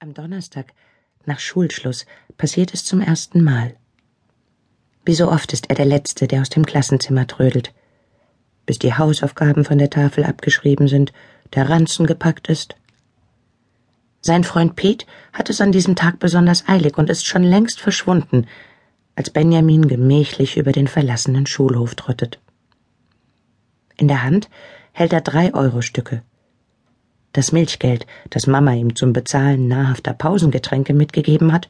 Am Donnerstag, nach Schulschluss, passiert es zum ersten Mal. Wie so oft ist er der Letzte, der aus dem Klassenzimmer trödelt. Bis die Hausaufgaben von der Tafel abgeschrieben sind, der Ranzen gepackt ist. Sein Freund Pete hat es an diesem Tag besonders eilig und ist schon längst verschwunden, als Benjamin gemächlich über den verlassenen Schulhof trottet. In der Hand hält er drei Euro-Stücke das Milchgeld, das Mama ihm zum Bezahlen nahrhafter Pausengetränke mitgegeben hat,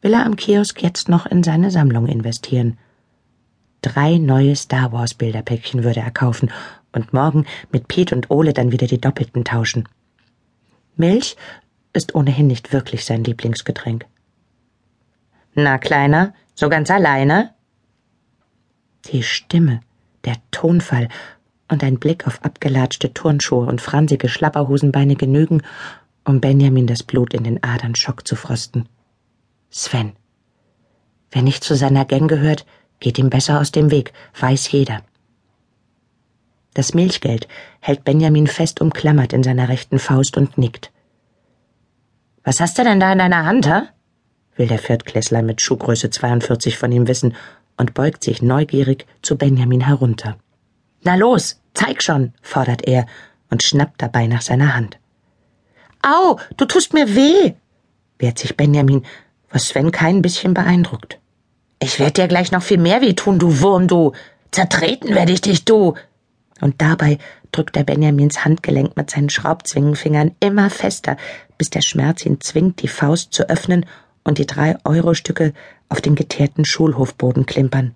will er am Kiosk jetzt noch in seine Sammlung investieren. Drei neue Star Wars Bilderpäckchen würde er kaufen und morgen mit Pete und Ole dann wieder die doppelten tauschen. Milch ist ohnehin nicht wirklich sein Lieblingsgetränk. Na, Kleiner, so ganz alleine? Die Stimme, der Tonfall und ein Blick auf abgelatschte Turnschuhe und fransige Schlapperhosenbeine genügen, um Benjamin das Blut in den Adern Schock zu frosten. Sven. Wer nicht zu seiner Gang gehört, geht ihm besser aus dem Weg, weiß jeder. Das Milchgeld hält Benjamin fest umklammert in seiner rechten Faust und nickt. Was hast du denn da in deiner Hand, ha? will der Viertklässler mit Schuhgröße 42 von ihm wissen und beugt sich neugierig zu Benjamin herunter. Na los, Zeig schon, fordert er und schnappt dabei nach seiner Hand. Au, du tust mir weh, wehrt sich Benjamin, was Sven kein bisschen beeindruckt. Ich werd dir gleich noch viel mehr weh tun, du Wurm, du. Zertreten werde ich dich, du. Und dabei drückt er Benjamins Handgelenk mit seinen Schraubzwingenfingern immer fester, bis der Schmerz ihn zwingt, die Faust zu öffnen und die drei Euro-Stücke auf den geteerten Schulhofboden klimpern.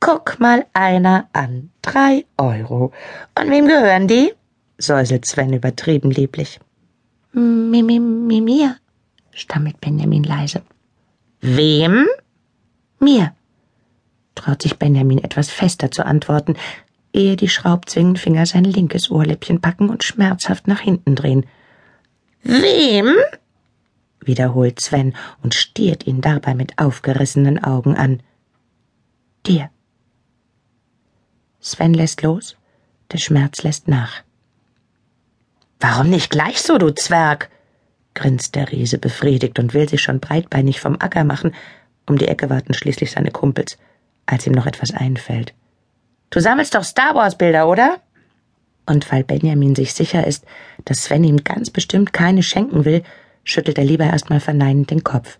Guck mal einer an. Drei Euro. Und wem gehören die? säuselt Sven übertrieben lieblich. Mi, mi, mi, mir, stammelt Benjamin leise. Wem? Mir, traut sich Benjamin etwas fester zu antworten, ehe die Schraubzwingenfinger sein linkes Ohrläppchen packen und schmerzhaft nach hinten drehen. Wem? wiederholt Sven und stiert ihn dabei mit aufgerissenen Augen an. Dir. Sven lässt los, der Schmerz lässt nach. Warum nicht gleich so, du Zwerg? grinst der Riese befriedigt und will sich schon breitbeinig vom Acker machen, um die Ecke warten schließlich seine Kumpels, als ihm noch etwas einfällt. Du sammelst doch Star Wars Bilder, oder? Und weil Benjamin sich sicher ist, dass Sven ihm ganz bestimmt keine schenken will, schüttelt er lieber erstmal verneinend den Kopf.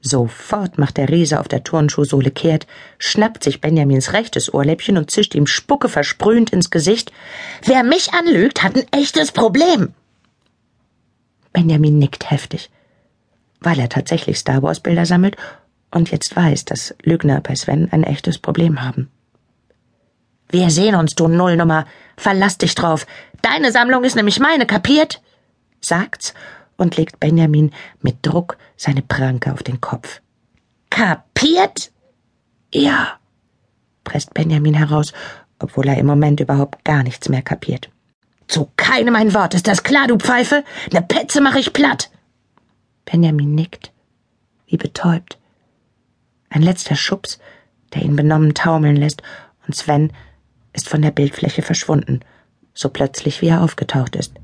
Sofort macht der Riese auf der Turnschuhsohle kehrt, schnappt sich Benjamins rechtes Ohrläppchen und zischt ihm Spucke versprühend ins Gesicht. Wer mich anlügt, hat ein echtes Problem. Benjamin nickt heftig, weil er tatsächlich Star Wars Bilder sammelt und jetzt weiß, dass Lügner bei Sven ein echtes Problem haben. Wir sehen uns, du Nullnummer. Verlass dich drauf. Deine Sammlung ist nämlich meine, kapiert? sagt's und legt Benjamin mit Druck seine Pranke auf den Kopf. Kapiert? Ja, presst Benjamin heraus, obwohl er im Moment überhaupt gar nichts mehr kapiert. Zu keinem ein Wort, ist das klar, du Pfeife? Ne Petze mach ich platt. Benjamin nickt, wie betäubt. Ein letzter Schubs, der ihn benommen taumeln lässt, und Sven ist von der Bildfläche verschwunden, so plötzlich wie er aufgetaucht ist.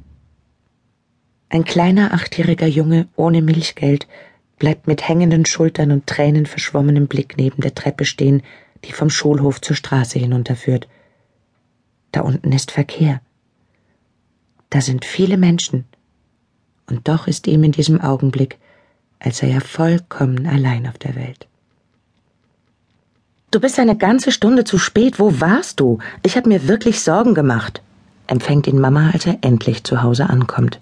Ein kleiner achtjähriger Junge ohne Milchgeld bleibt mit hängenden Schultern und tränenverschwommenem Blick neben der Treppe stehen, die vom Schulhof zur Straße hinunterführt. Da unten ist Verkehr. Da sind viele Menschen. Und doch ist ihm in diesem Augenblick, als sei er vollkommen allein auf der Welt. Du bist eine ganze Stunde zu spät. Wo warst du? Ich hab mir wirklich Sorgen gemacht, empfängt ihn Mama, als er endlich zu Hause ankommt.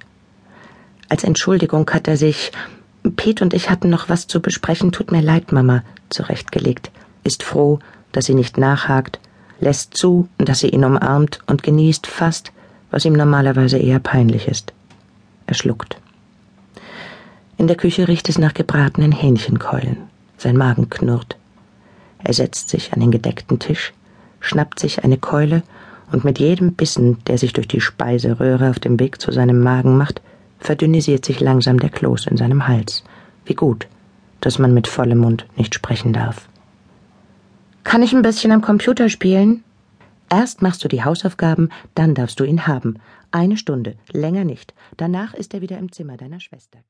Als Entschuldigung hat er sich Pete und ich hatten noch was zu besprechen, tut mir leid, Mama, zurechtgelegt, ist froh, dass sie nicht nachhakt, lässt zu, dass sie ihn umarmt und genießt fast, was ihm normalerweise eher peinlich ist. Er schluckt. In der Küche riecht es nach gebratenen Hähnchenkeulen. Sein Magen knurrt. Er setzt sich an den gedeckten Tisch, schnappt sich eine Keule und mit jedem Bissen, der sich durch die Speiseröhre auf dem Weg zu seinem Magen macht, verdünnisiert sich langsam der Kloß in seinem Hals. Wie gut, dass man mit vollem Mund nicht sprechen darf. Kann ich ein bisschen am Computer spielen? Erst machst du die Hausaufgaben, dann darfst du ihn haben. Eine Stunde, länger nicht. Danach ist er wieder im Zimmer deiner Schwester.